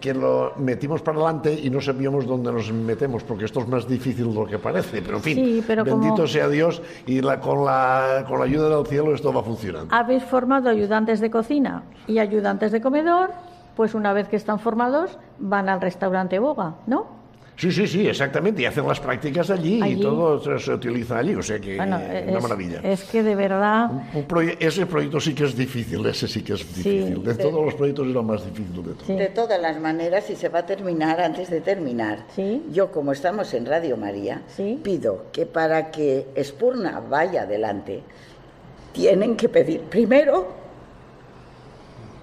que lo metimos para adelante y no sabíamos dónde nos metemos, porque esto es más difícil de lo que parece. Pero en fin, Sí, pero bendito como- sea Dios y la- con, la, con la ayuda del cielo esto va funcionando. Habéis formado ayudantes de cocina y ayudantes de comedor, pues una vez que están formados van al restaurante Boga, ¿no? Sí, sí, sí, exactamente. Y hacen las prácticas allí, Allí. y todo se, utiliza allí. O sea que Bueno, es, una maravilla. es que de verdad, Un proye- ese proyecto sí que es difícil, ese sí que es difícil. de todos los proyectos es lo más difícil de todo. De todas las maneras, y se va a terminar antes de terminar, yo como estamos en Radio María, pido que para que Espurna vaya adelante, tienen que pedir primero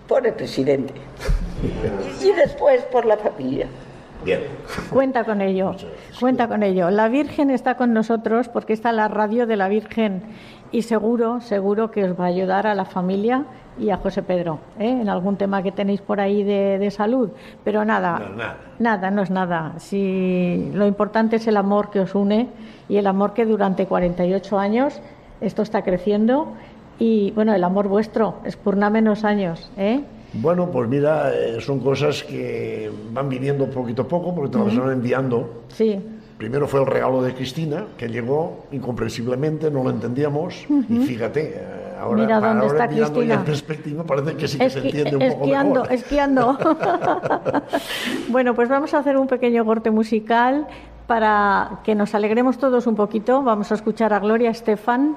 por el presidente y, [LAUGHS] y después por la familia. Bien. cuenta con ello, cuenta con ello. La Virgen está con nosotros porque está la radio de la Virgen y seguro, seguro que os va a ayudar a la familia y a José Pedro ¿eh? en algún tema que tenéis por ahí de, de salud. Pero nada, No, nada. Nada, no es nada. Si lo importante es el amor que os une y el amor que durante 48 años esto está creciendo y bueno, el amor vuestro es por nada menos años, ¿eh? Bueno, pues mira, eh, son cosas que van viniendo poquito a poco porque te las van enviando. Sí. Primero fue el regalo de Cristina, que llegó incomprensiblemente, no lo entendíamos. Y fíjate, eh, ahora, Mira para dónde ahora está mirando Cristina. en perspectiva, parece que sí que se entiende un poco esquiando, mejor. esquiando. [LAUGHS] [LAUGHS] bueno, pues vamos a hacer un pequeño corte musical para que nos alegremos todos un poquito. Vamos a escuchar a Gloria Estefan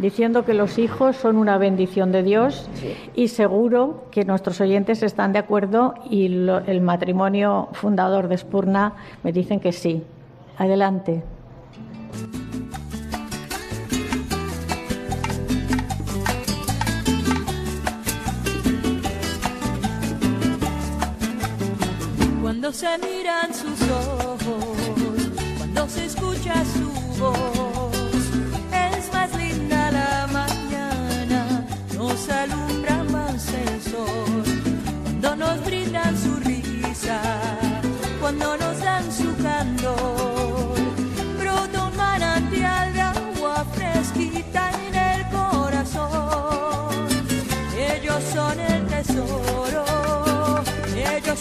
diciendo que los hijos son una bendición de Dios y seguro que nuestros oyentes están de acuerdo y lo- el matrimonio fundador de Spurna me dicen que sí. Adelante. Cuando se miran sus ojos, cuando se escucha su voz,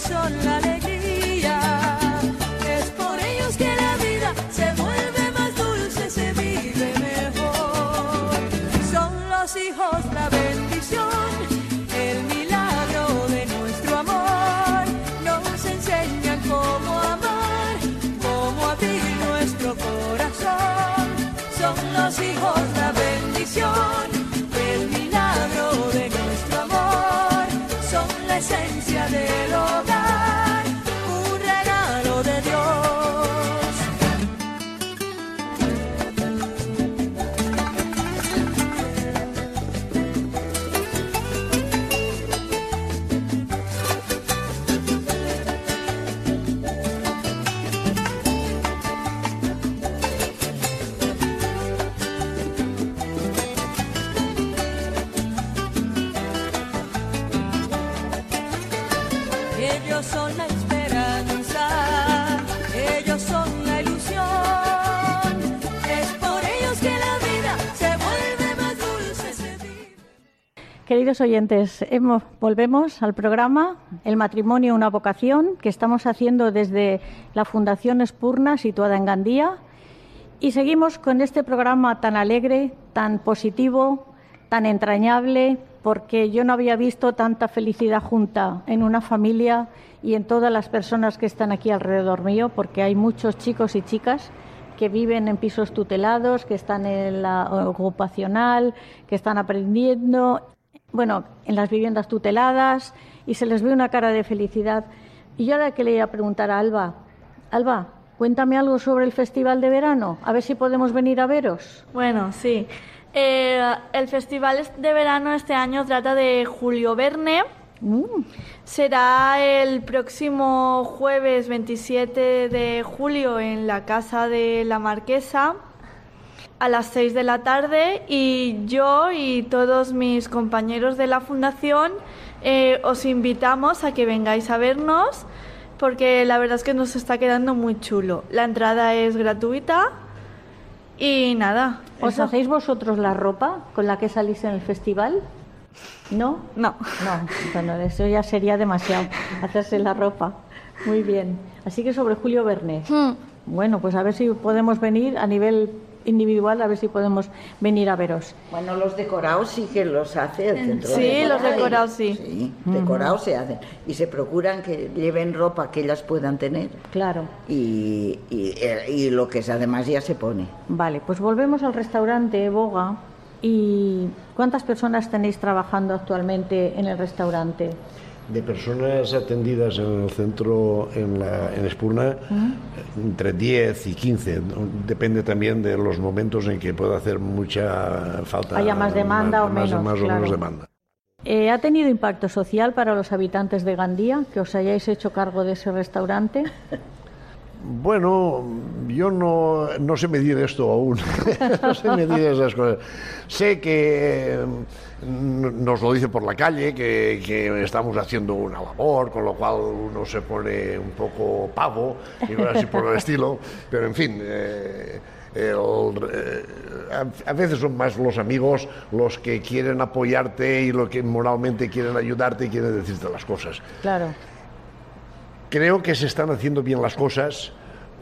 son la. Queridos oyentes, hemos- volvemos al programa El matrimonio, una vocación, que estamos haciendo desde la Fundación Espurna, situada en Gandía. Y seguimos con este programa tan alegre, tan positivo, tan entrañable, porque yo no había visto tanta felicidad junta en una familia y en todas las personas que están aquí alrededor mío, porque hay muchos chicos y chicas que viven en pisos tutelados, que están en la ocupacional, que están aprendiendo, bueno, en las viviendas tuteladas y se les ve una cara de felicidad. Y yo ahora que le iba a preguntar a Alba, Alba, cuéntame algo sobre el festival de verano, a ver si podemos venir a veros. Bueno, sí. Eh, el festival es- de verano este año trata de Julio Verne. Será el próximo jueves 27 de julio en la Casa de la Marquesa a las 6 de la tarde y yo y todos mis compañeros de la fundación eh, os invitamos a que vengáis a vernos porque la verdad es que nos está quedando muy chulo. La entrada es gratuita y nada. ¿Os eso. hacéis vosotros la ropa con la que salís en el festival? ¿No? No. No, bueno, eso ya sería demasiado, hacerse la ropa. Muy bien. Así que sobre Julio Verne. Bueno, pues a ver si podemos venir a nivel individual, a ver si podemos venir a veros. Bueno, los decorados sí que los hace el centro. Sí, de los decorados. sí. Sí, decorados se hacen. Y se procuran que lleven ropa que ellas puedan tener. Claro. Y, y, eh, y lo que es además ya se pone. Vale, pues volvemos al restaurante Boga. ¿Y cuántas personas tenéis trabajando actualmente en el restaurante? De personas atendidas en el centro, en, la, en Espurna, entre 10 y 15. ¿no? Depende también de los momentos en que pueda hacer mucha falta. Haya más demanda o más, menos, Más o claro. menos demanda. Eh, ¿Ha tenido impacto social para los habitantes de Gandía que os hayáis hecho cargo de ese restaurante? [LAUGHS] Bueno, yo no, no sé medir esto aún, [LAUGHS] no sé medir esas cosas. Sé que eh, nos lo dicen por la calle, que, que estamos haciendo una labor, con lo cual uno se pone un poco pavo, y así por el estilo, pero en fin, eh, el- eh, a, a veces son más los amigos los que quieren apoyarte y los que moralmente quieren ayudarte y quieren decirte las cosas. Claro. Creo que se están haciendo bien las cosas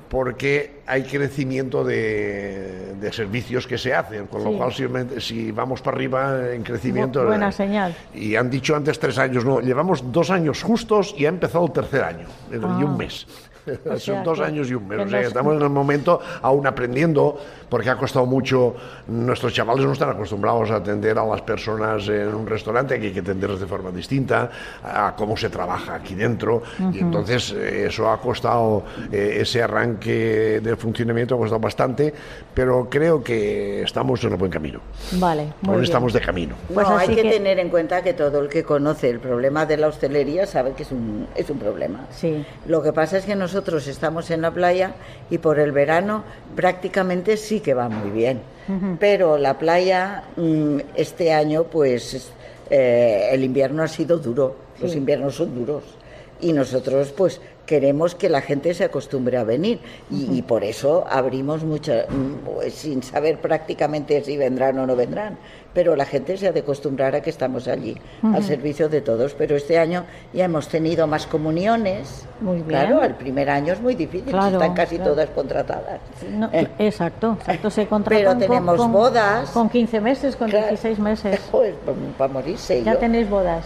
porque hay crecimiento de, de servicios que se hacen, con Sí. lo cual si, si vamos para arriba en crecimiento... Bu- buena eh, señal. Y han dicho antes tres años, no, llevamos dos años justos y ha empezado el tercer año, eh, y Ah. un mes. [LAUGHS] O sea Son dos que- años y un mes. que O sea, estamos en el momento aún aprendiendo, porque ha costado mucho. Nuestros chavales no están acostumbrados a atender a las personas en un restaurante, que hay que atenderles de forma distinta, a cómo se trabaja aquí dentro. Y Ujú. entonces eh, eso ha costado, eh, ese arranque de funcionamiento ha costado bastante, pero creo que estamos en el buen camino. Vale, muy Aún bien. estamos de camino. Pues no, hay que, que- tener en cuenta que todo el que conoce el problema de la hostelería sabe que es un, es un problema. Sí. Lo que pasa es que nosotros estamos en la playa y por el verano prácticamente sí que va muy bien. Pero la playa mm, este año, pues es- eh, el invierno ha sido duro, los inviernos son duros. Y nosotros, pues queremos que la gente se acostumbre a venir. Y, y por eso abrimos muchas, sin saber prácticamente si vendrán o no vendrán, pero la gente se ha de acostumbrar a que estamos allí, al servicio de todos. Pero este año ya hemos tenido más comuniones. Muy bien. Claro, el primer año es muy difícil, Claro, están casi claro. todas contratadas. No, Eh, Exacto, exacto. Se [LAUGHS] contratan Pero tenemos con, bodas. Con 15 meses, con Claro. 16 meses. [LAUGHS] Pues para morirse. Ya yo- tenéis bodas.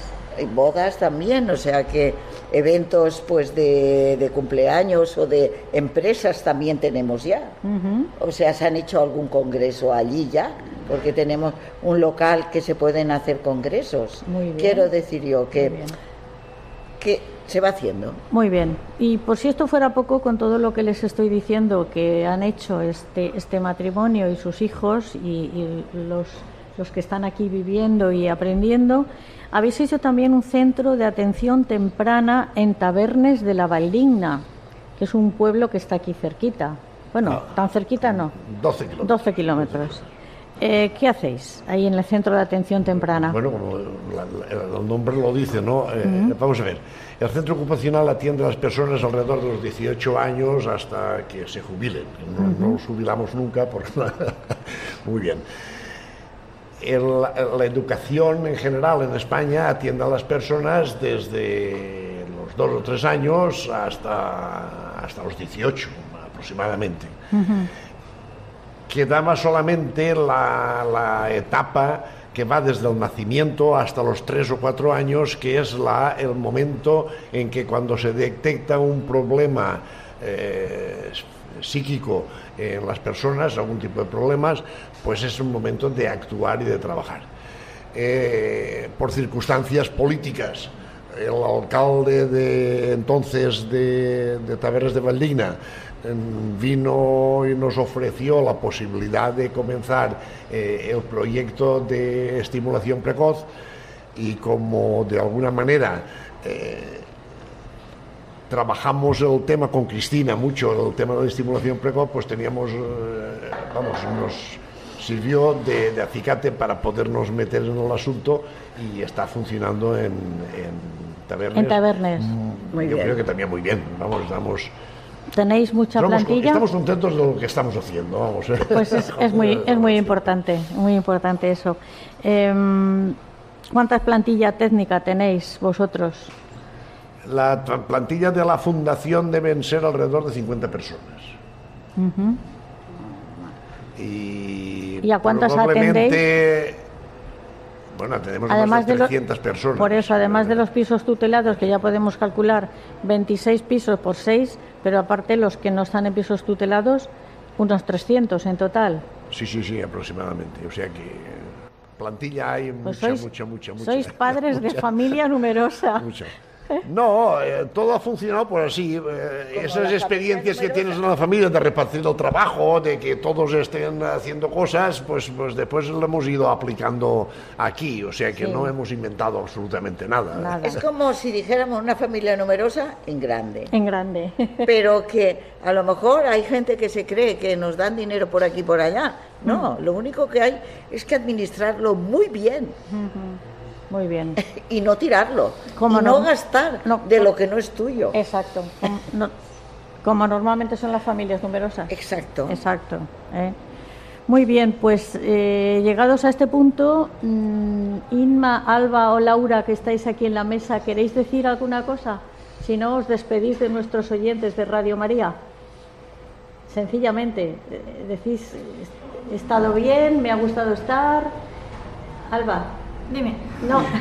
bodas también, o sea que eventos pues de, de cumpleaños o de empresas también tenemos ya. O sea, se han hecho algún congreso allí ya, porque tenemos un local que se pueden hacer congresos. Muy bien. Quiero decir yo que, que se va haciendo. Muy bien. Y por si esto fuera poco, con todo lo que les estoy diciendo que han hecho este, este matrimonio y sus hijos y, y los, los que están aquí viviendo y aprendiendo, habéis hecho también un centro de atención temprana en Tabernes de la Valdigna, que es un pueblo que está aquí cerquita. Bueno, tan cerquita no, 12 kilómetros. 12 kilómetros. Eh, ¿Qué hacéis ahí en el centro de atención temprana? Bueno, como el nombre lo dice, ¿no? Eh, Ujú. Vamos a ver. El centro ocupacional atiende a las personas alrededor de los 18 años hasta que se jubilen. No, no Ujú. nos jubilamos nunca porque... [LAUGHS] Muy bien. El- la educación en general en España atiende a las personas desde los dos o tres años hasta, hasta los 18 aproximadamente. Quedaba solamente la, etapa que va desde el nacimiento hasta los tres o cuatro años, que es el momento en que cuando se detecta un problema eh, psíquico en las personas, algún tipo de problemas, pues es un momento de actuar y de trabajar. Eh, por circunstancias políticas, el alcalde de entonces de, de de Valdigna vino y nos ofreció la posibilidad de comenzar eh, el proyecto de estimulación precoz y como de alguna manera eh, trabajamos el tema con Cristina mucho, el tema de la estimulación precoz, pues teníamos, eh, vamos, nos sirvió de, de acicate para podernos meter en el asunto y está funcionando en, en Tabernes. En Tabernes. Muy Yo bien. creo que también muy bien, vamos, estamos, ¿Tenéis mucha estamos, plantilla? estamos contentos de lo que estamos haciendo, vamos. ¿eh? Pues es, [LAUGHS] es muy, es muy importante, muy importante eso. Em, ¿Cuántas plantillas técnica tenéis vosotros? La plantilla de la fundación deben ser alrededor de 50 personas. Y, ¿Y a cuántas probablemente, Bueno, tenemos Además más de de lo- 300 personas. Por eso, además de los pisos tutelados, que ya podemos calcular 26 pisos por 6, pero aparte los que no están en pisos tutelados, unos 300 en total. Sí, sí, sí, aproximadamente. O sea que plantilla hay Pues mucha, sois, mucha, mucha, mucha. sois [LAUGHS] padres de mucha, familia numerosa. mucha. No, eh, todo ha funcionado por así. eh, esas experiencias que tienes en la familia de repartir el trabajo, de que todos estén haciendo cosas, pues, pues después lo hemos ido aplicando aquí. O sea que Sí. no hemos inventado absolutamente nada. Es como si dijéramos una familia numerosa en grande. En grande. [LAUGHS] Pero que a lo mejor hay gente que se cree que nos dan dinero por aquí y por allá. No, Mm. lo único que hay es que administrarlo muy bien Muy bien. [LAUGHS] y no tirarlo. ¿Cómo y no, no? gastar de lo que no es tuyo. Exacto. [LAUGHS] Como, no- como normalmente son las familias numerosas. Exacto. Exacto. ¿eh? Muy bien, pues eh, llegados a este punto, mm, Inma, Alba o Laura, que estáis aquí en la mesa, ¿queréis decir alguna cosa? Si no, os despedís de nuestros oyentes de Radio María. Sencillamente, eh, decís, he estado bien, me ha gustado estar. Alba. Dime. No. [LAUGHS]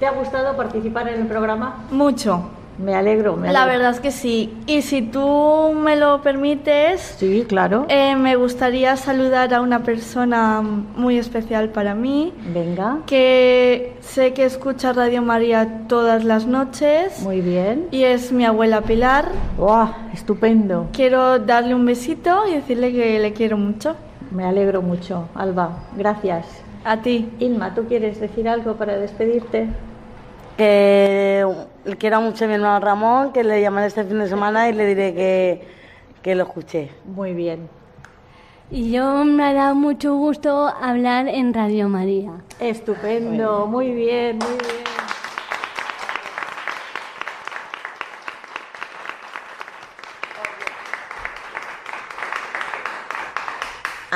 ¿Te ha gustado participar en el programa? Mucho. Me alegro. Me La alegro. verdad es que sí. Y si tú me lo permites, Sí, claro. eh, me gustaría saludar a una persona muy especial para mí. Venga. Que sé que escucha Radio María todas las noches. Muy bien. Y es mi abuela Pilar. ¡Wow! Estupendo. Quiero darle un besito y decirle que le quiero mucho. Me alegro mucho, Alba. Gracias. A ti. Ilma, ¿tú quieres decir algo para despedirte? Que quiero mucho a mi hermano Ramón, que le llamaré este fin de semana y le diré que, que lo escuché. Muy bien. Y yo me ha dado mucho gusto hablar en Radio María. Estupendo, muy bien, muy bien.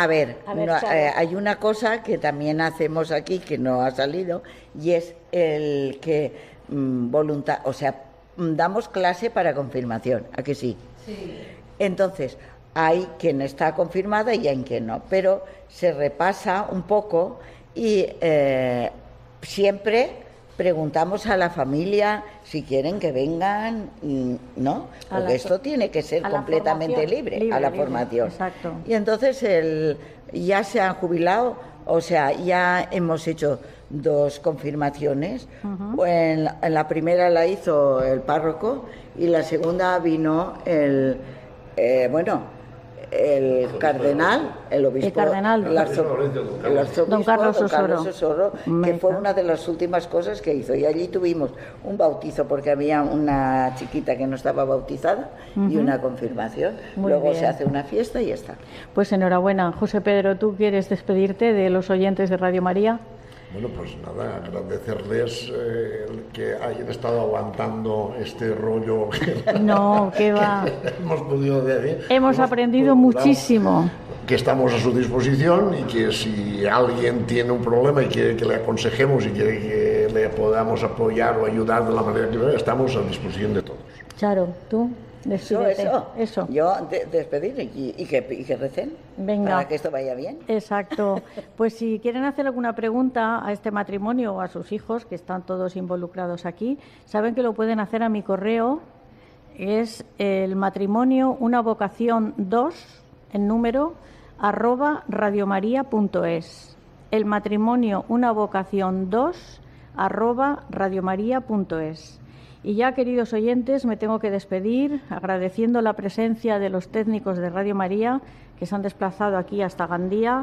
A ver, A ver, no, Sara. eh, hay una cosa que también hacemos aquí que no ha salido y es el que mm, volunta- o sea, mm, damos clase para confirmación, ¿a que sí? Entonces, hay quien está confirmada y hay quien no, pero se repasa un poco y eh, siempre preguntamos a la familia si quieren que vengan, mm, ¿no? Porque esto tiene que ser completamente libre, libre, a la libre, formación. exacto. Y entonces el, ya se han jubilado, o sea, ya hemos hecho dos confirmaciones. En la primera la hizo el párroco y la segunda vino el, eh, bueno, el cardenal, el obispo, El cardenal. el, arzo- el arzobispo Don Carlos don Carlos Osoro. Osoro, que fue una de las últimas cosas que hizo. Y allí tuvimos un bautizo porque había una chiquita que no estaba bautizada y una confirmación. Muy Luego se hace una fiesta y ya está. Pues enhorabuena. José Pedro, ¿tú quieres despedirte de los oyentes de Radio María? Bueno, pues nada, agradecerles eh, que hayan estado aguantando este rollo que [LAUGHS] No, que va. hemos podido decir. Hemos aprendido muchísimo. Que estamos a su disposición y que si alguien tiene un problema y quiere que le aconsejemos y quiere que le podamos apoyar o ayudar de la manera que sea, estamos a disposición de todos. Charo, tú, despídete. eso. Eso. Yo de- despedir y, y que, y que recen Venga. para que esto vaya bien. Exacto. [LAUGHS] Pues si quieren hacer alguna pregunta a este matrimonio o a sus hijos, que están todos involucrados aquí, saben que lo pueden hacer a mi correo. Es el matrimonio, una vocación 2, en número, arroba radiomaria.es. El matrimonio, una vocación 2, arroba radiomaria.es. Y ya, queridos oyentes, me tengo que despedir agradeciendo la presencia de los técnicos de Radio María que se han desplazado aquí hasta Gandía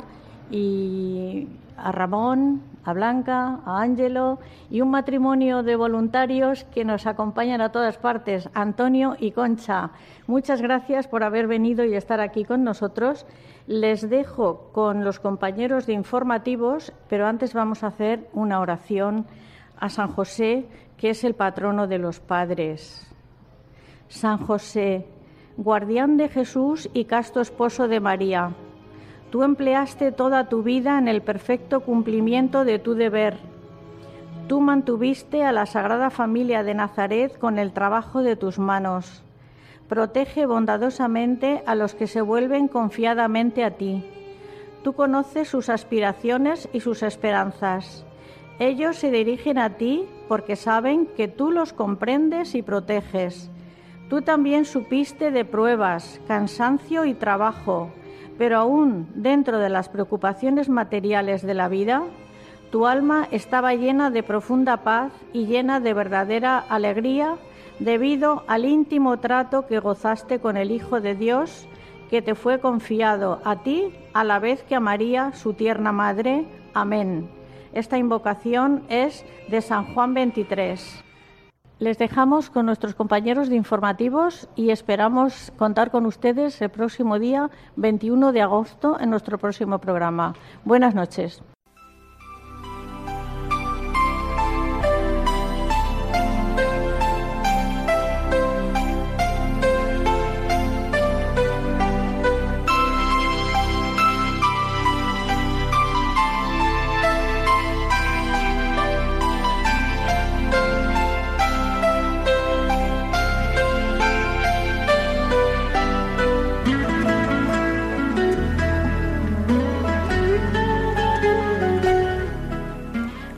y a Ramón, a Blanca, a Ángelo y un matrimonio de voluntarios que nos acompañan a todas partes, Antonio y Concha. Muchas gracias por haber venido y estar aquí con nosotros. Les dejo con los compañeros de informativos, pero antes vamos a hacer una oración a San José, que es el patrono de los padres. San José, guardián de Jesús y casto esposo de María, tú empleaste toda tu vida en el perfecto cumplimiento de tu deber. Tú mantuviste a la Sagrada Familia de Nazaret con el trabajo de tus manos. Protege bondadosamente a los que se vuelven confiadamente a ti. Tú conoces sus aspiraciones y sus esperanzas. Ellos se dirigen a ti porque saben que tú los comprendes y proteges. Tú también supiste de pruebas, cansancio y trabajo, pero aún dentro de las preocupaciones materiales de la vida, tu alma estaba llena de profunda paz y llena de verdadera alegría debido al íntimo trato que gozaste con el Hijo de Dios que te fue confiado a ti a la vez que a María, su tierna madre. Amén. Esta invocación es de San Juan 23. Les dejamos con nuestros compañeros de informativos y esperamos contar con ustedes el próximo día 21 de agosto en nuestro próximo programa. Buenas noches.